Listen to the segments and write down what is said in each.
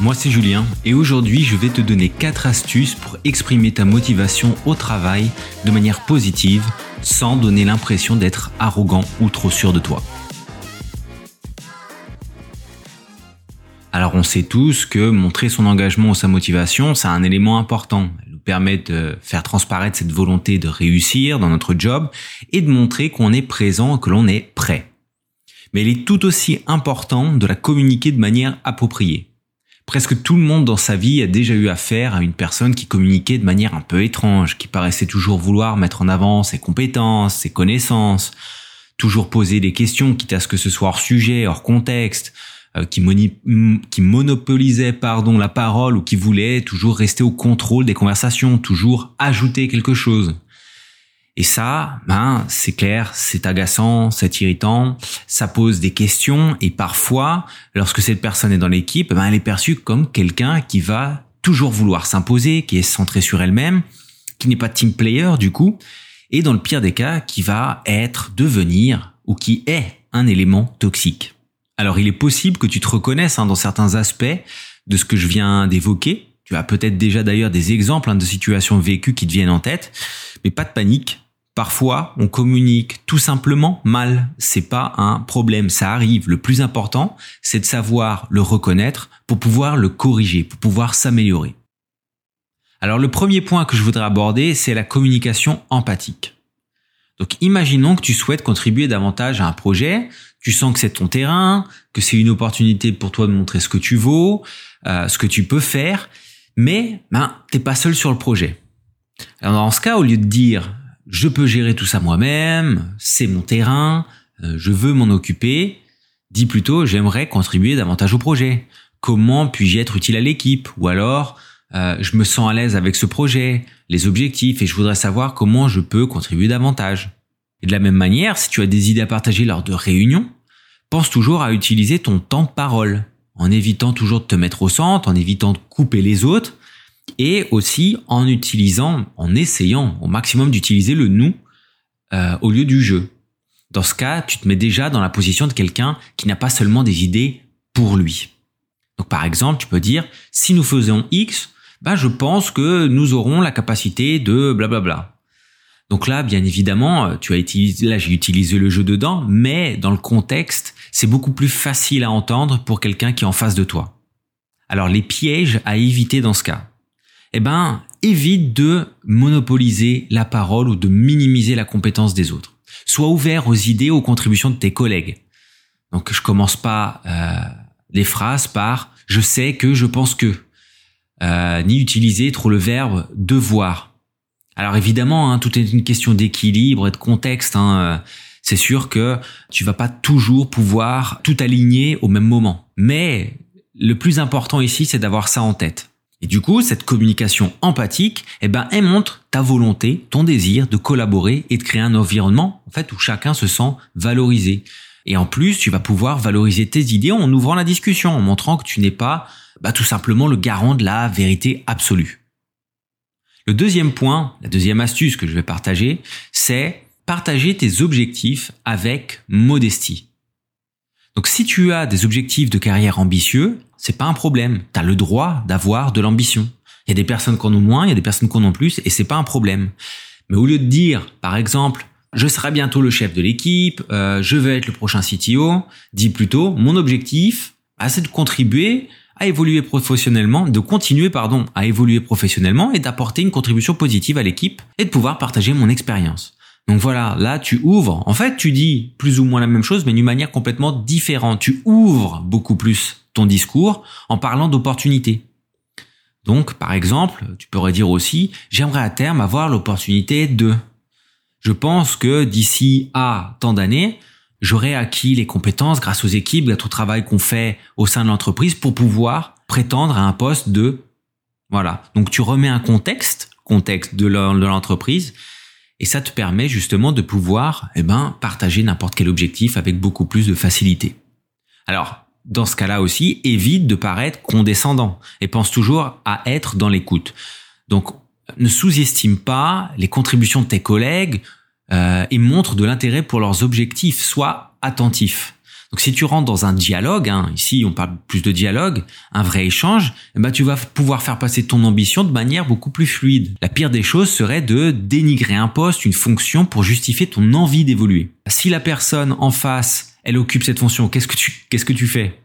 Moi c'est Julien et aujourd'hui je vais te donner 4 astuces pour exprimer ta motivation au travail de manière positive sans donner l'impression d'être arrogant ou trop sûr de toi. Alors on sait tous que montrer son engagement ou sa motivation, c'est un élément important. Elle nous permet de faire transparaître cette volonté de réussir dans notre job et de montrer qu'on est présent que l'on est prêt. Mais il est tout aussi important de la communiquer de manière appropriée. Presque tout le monde dans sa vie a déjà eu affaire à une personne qui communiquait de manière un peu étrange, qui paraissait toujours vouloir mettre en avant ses compétences, ses connaissances, toujours poser des questions, quitte à ce que ce soit hors sujet, hors contexte, euh, qui, qui monopolisait pardon la parole ou qui voulait toujours rester au contrôle des conversations, toujours ajouter quelque chose. Et ça, ben, c'est clair, c'est agaçant, c'est irritant, ça pose des questions et parfois, lorsque cette personne est dans l'équipe, ben, elle est perçue comme quelqu'un qui va toujours vouloir s'imposer, qui est centré sur elle-même, qui n'est pas team player du coup, et dans le pire des cas, qui va être, devenir ou qui est un élément toxique. Alors il est possible que tu te reconnaisses hein, dans certains aspects de ce que je viens d'évoquer. Tu as peut-être déjà d'ailleurs des exemples hein, de situations vécues qui te viennent en tête, mais pas de panique. Parfois, on communique tout simplement mal. C'est pas un problème, ça arrive. Le plus important, c'est de savoir le reconnaître pour pouvoir le corriger, pour pouvoir s'améliorer. Alors le premier point que je voudrais aborder, c'est la communication empathique. Donc imaginons que tu souhaites contribuer davantage à un projet, tu sens que c'est ton terrain, que c'est une opportunité pour toi de montrer ce que tu vaux, euh, ce que tu peux faire, mais ben t'es pas seul sur le projet. Alors dans ce cas, au lieu de dire je peux gérer tout ça moi-même, c'est mon terrain, euh, je veux m'en occuper. Dis plutôt, j'aimerais contribuer davantage au projet. Comment puis-je être utile à l'équipe? Ou alors, euh, je me sens à l'aise avec ce projet, les objectifs, et je voudrais savoir comment je peux contribuer davantage. Et de la même manière, si tu as des idées à partager lors de réunions, pense toujours à utiliser ton temps de parole, en évitant toujours de te mettre au centre, en évitant de couper les autres, et aussi en utilisant, en essayant au maximum d'utiliser le nous euh, au lieu du je. Dans ce cas, tu te mets déjà dans la position de quelqu'un qui n'a pas seulement des idées pour lui. Donc par exemple, tu peux dire si nous faisons X, ben je pense que nous aurons la capacité de blablabla. Donc là, bien évidemment, tu as utilisé, là j'ai utilisé le jeu dedans, mais dans le contexte, c'est beaucoup plus facile à entendre pour quelqu'un qui est en face de toi. Alors les pièges à éviter dans ce cas eh ben, évite de monopoliser la parole ou de minimiser la compétence des autres. Sois ouvert aux idées, aux contributions de tes collègues. Donc, je commence pas euh, les phrases par je sais que, je pense que, euh, ni utiliser trop le verbe devoir. Alors évidemment, hein, tout est une question d'équilibre et de contexte. Hein, c'est sûr que tu vas pas toujours pouvoir tout aligner au même moment. Mais le plus important ici, c'est d'avoir ça en tête. Et du coup, cette communication empathique, eh ben, elle montre ta volonté, ton désir de collaborer et de créer un environnement, en fait, où chacun se sent valorisé. Et en plus, tu vas pouvoir valoriser tes idées en ouvrant la discussion, en montrant que tu n'es pas, bah, tout simplement le garant de la vérité absolue. Le deuxième point, la deuxième astuce que je vais partager, c'est partager tes objectifs avec modestie. Donc si tu as des objectifs de carrière ambitieux, c'est pas un problème. Tu as le droit d'avoir de l'ambition. Il y a des personnes qui en ont moins, il y a des personnes qui en ont plus, et c'est pas un problème. Mais au lieu de dire, par exemple, je serai bientôt le chef de l'équipe, euh, je vais être le prochain CTO, dis plutôt, mon objectif, ah, c'est de contribuer à évoluer professionnellement, de continuer, pardon, à évoluer professionnellement et d'apporter une contribution positive à l'équipe et de pouvoir partager mon expérience. Donc voilà, là tu ouvres. En fait, tu dis plus ou moins la même chose, mais d'une manière complètement différente. Tu ouvres beaucoup plus ton discours en parlant d'opportunités. Donc, par exemple, tu pourrais dire aussi, j'aimerais à terme avoir l'opportunité de. Je pense que d'ici à tant d'années, j'aurai acquis les compétences grâce aux équipes, grâce au travail qu'on fait au sein de l'entreprise pour pouvoir prétendre à un poste de. Voilà. Donc tu remets un contexte contexte de l'entreprise. Et ça te permet justement de pouvoir eh ben, partager n'importe quel objectif avec beaucoup plus de facilité. Alors, dans ce cas-là aussi, évite de paraître condescendant et pense toujours à être dans l'écoute. Donc, ne sous-estime pas les contributions de tes collègues euh, et montre de l'intérêt pour leurs objectifs. Sois attentif. Donc si tu rentres dans un dialogue, hein, ici on parle plus de dialogue, un vrai échange, eh ben tu vas pouvoir faire passer ton ambition de manière beaucoup plus fluide. La pire des choses serait de dénigrer un poste, une fonction pour justifier ton envie d'évoluer. Si la personne en face, elle occupe cette fonction, qu'est-ce que tu qu'est-ce que tu fais?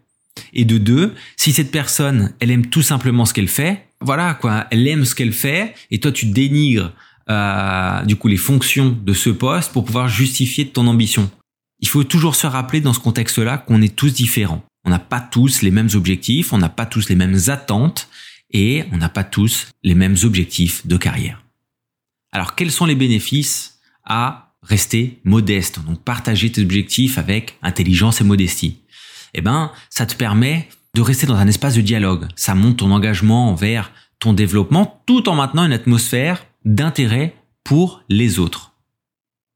Et de deux, si cette personne, elle aime tout simplement ce qu'elle fait, voilà quoi, elle aime ce qu'elle fait et toi tu dénigres euh, du coup les fonctions de ce poste pour pouvoir justifier ton ambition. Il faut toujours se rappeler dans ce contexte-là qu'on est tous différents. On n'a pas tous les mêmes objectifs, on n'a pas tous les mêmes attentes et on n'a pas tous les mêmes objectifs de carrière. Alors quels sont les bénéfices à rester modeste, donc partager tes objectifs avec intelligence et modestie? Eh ben, ça te permet de rester dans un espace de dialogue. Ça monte ton engagement envers ton développement tout en maintenant une atmosphère d'intérêt pour les autres.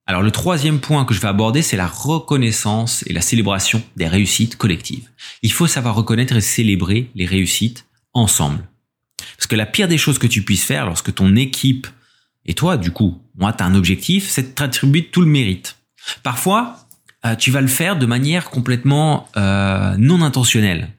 Alors le troisième point que je vais aborder, c'est la reconnaissance et la célébration des réussites collectives. Il faut savoir reconnaître et célébrer les réussites ensemble. Parce que la pire des choses que tu puisses faire lorsque ton équipe et toi, du coup, moi, tu un objectif, c'est de t'attribuer tout le mérite. Parfois, euh, tu vas le faire de manière complètement euh, non intentionnelle.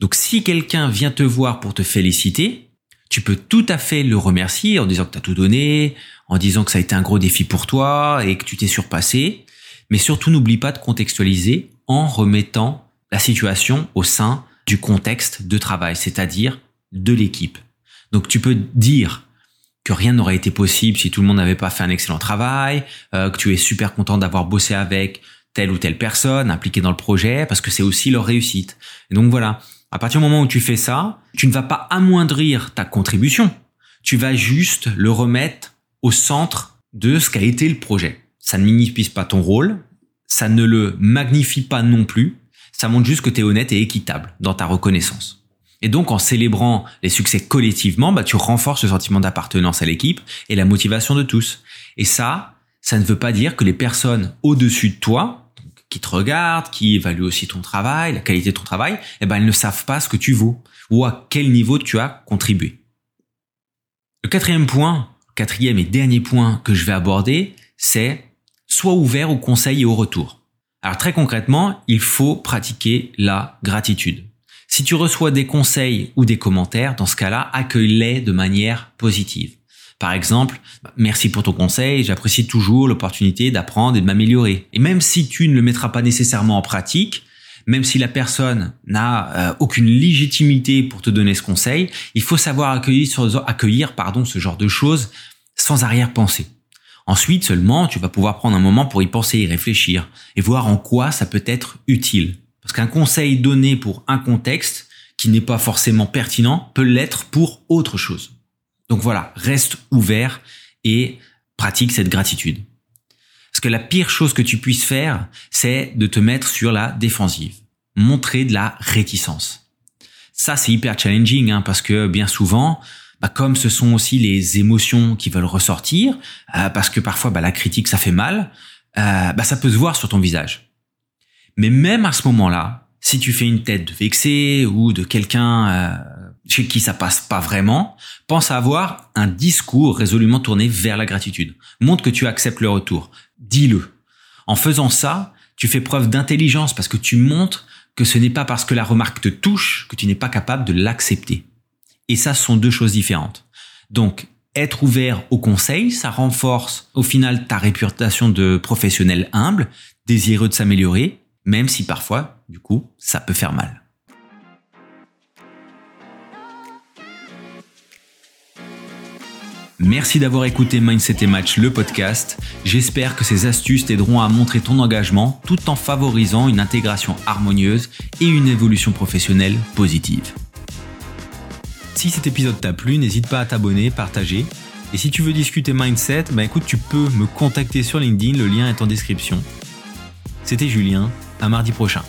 Donc si quelqu'un vient te voir pour te féliciter, tu peux tout à fait le remercier en disant que tu as tout donné, en disant que ça a été un gros défi pour toi et que tu t'es surpassé. Mais surtout, n'oublie pas de contextualiser en remettant la situation au sein du contexte de travail, c'est-à-dire de l'équipe. Donc tu peux dire que rien n'aurait été possible si tout le monde n'avait pas fait un excellent travail, euh, que tu es super content d'avoir bossé avec telle ou telle personne impliquée dans le projet, parce que c'est aussi leur réussite. Et donc voilà, à partir du moment où tu fais ça, tu ne vas pas amoindrir ta contribution, tu vas juste le remettre au centre de ce qu'a été le projet. Ça ne minimise pas ton rôle, ça ne le magnifie pas non plus, ça montre juste que tu es honnête et équitable dans ta reconnaissance. Et donc en célébrant les succès collectivement, bah, tu renforces le sentiment d'appartenance à l'équipe et la motivation de tous. Et ça, ça ne veut pas dire que les personnes au-dessus de toi, qui te regardent, qui évaluent aussi ton travail, la qualité de ton travail, eh ben, elles ne savent pas ce que tu vaux ou à quel niveau tu as contribué. Le quatrième point, quatrième et dernier point que je vais aborder, c'est sois ouvert au conseil et au retour. Alors très concrètement, il faut pratiquer la gratitude. Si tu reçois des conseils ou des commentaires, dans ce cas-là, accueille-les de manière positive. Par exemple, merci pour ton conseil, j'apprécie toujours l'opportunité d'apprendre et de m'améliorer. Et même si tu ne le mettras pas nécessairement en pratique, même si la personne n'a euh, aucune légitimité pour te donner ce conseil, il faut savoir accueillir, ce genre de choses sans arrière-pensée. Ensuite seulement, tu vas pouvoir prendre un moment pour y penser, y réfléchir et voir en quoi ça peut être utile. Parce qu'un conseil donné pour un contexte qui n'est pas forcément pertinent peut l'être pour autre chose. Donc voilà, reste ouvert et pratique cette gratitude. Parce que la pire chose que tu puisses faire, c'est de te mettre sur la défensive. Montrer de la réticence. Ça, c'est hyper challenging, hein, parce que bien souvent, bah, comme ce sont aussi les émotions qui veulent ressortir, euh, parce que parfois bah, la critique, ça fait mal, euh, bah, ça peut se voir sur ton visage. Mais même à ce moment-là, si tu fais une tête de vexé ou de quelqu'un euh, chez qui ça passe pas vraiment, pense à avoir un discours résolument tourné vers la gratitude. Montre que tu acceptes le retour dis-le. En faisant ça, tu fais preuve d'intelligence parce que tu montres que ce n'est pas parce que la remarque te touche que tu n'es pas capable de l'accepter. Et ça, ce sont deux choses différentes. Donc, être ouvert au conseil, ça renforce au final ta réputation de professionnel humble, désireux de s'améliorer, même si parfois, du coup, ça peut faire mal. Merci d'avoir écouté Mindset et Match, le podcast. J'espère que ces astuces t'aideront à montrer ton engagement tout en favorisant une intégration harmonieuse et une évolution professionnelle positive. Si cet épisode t'a plu, n'hésite pas à t'abonner, partager. Et si tu veux discuter mindset, bah écoute, tu peux me contacter sur LinkedIn, le lien est en description. C'était Julien, à mardi prochain.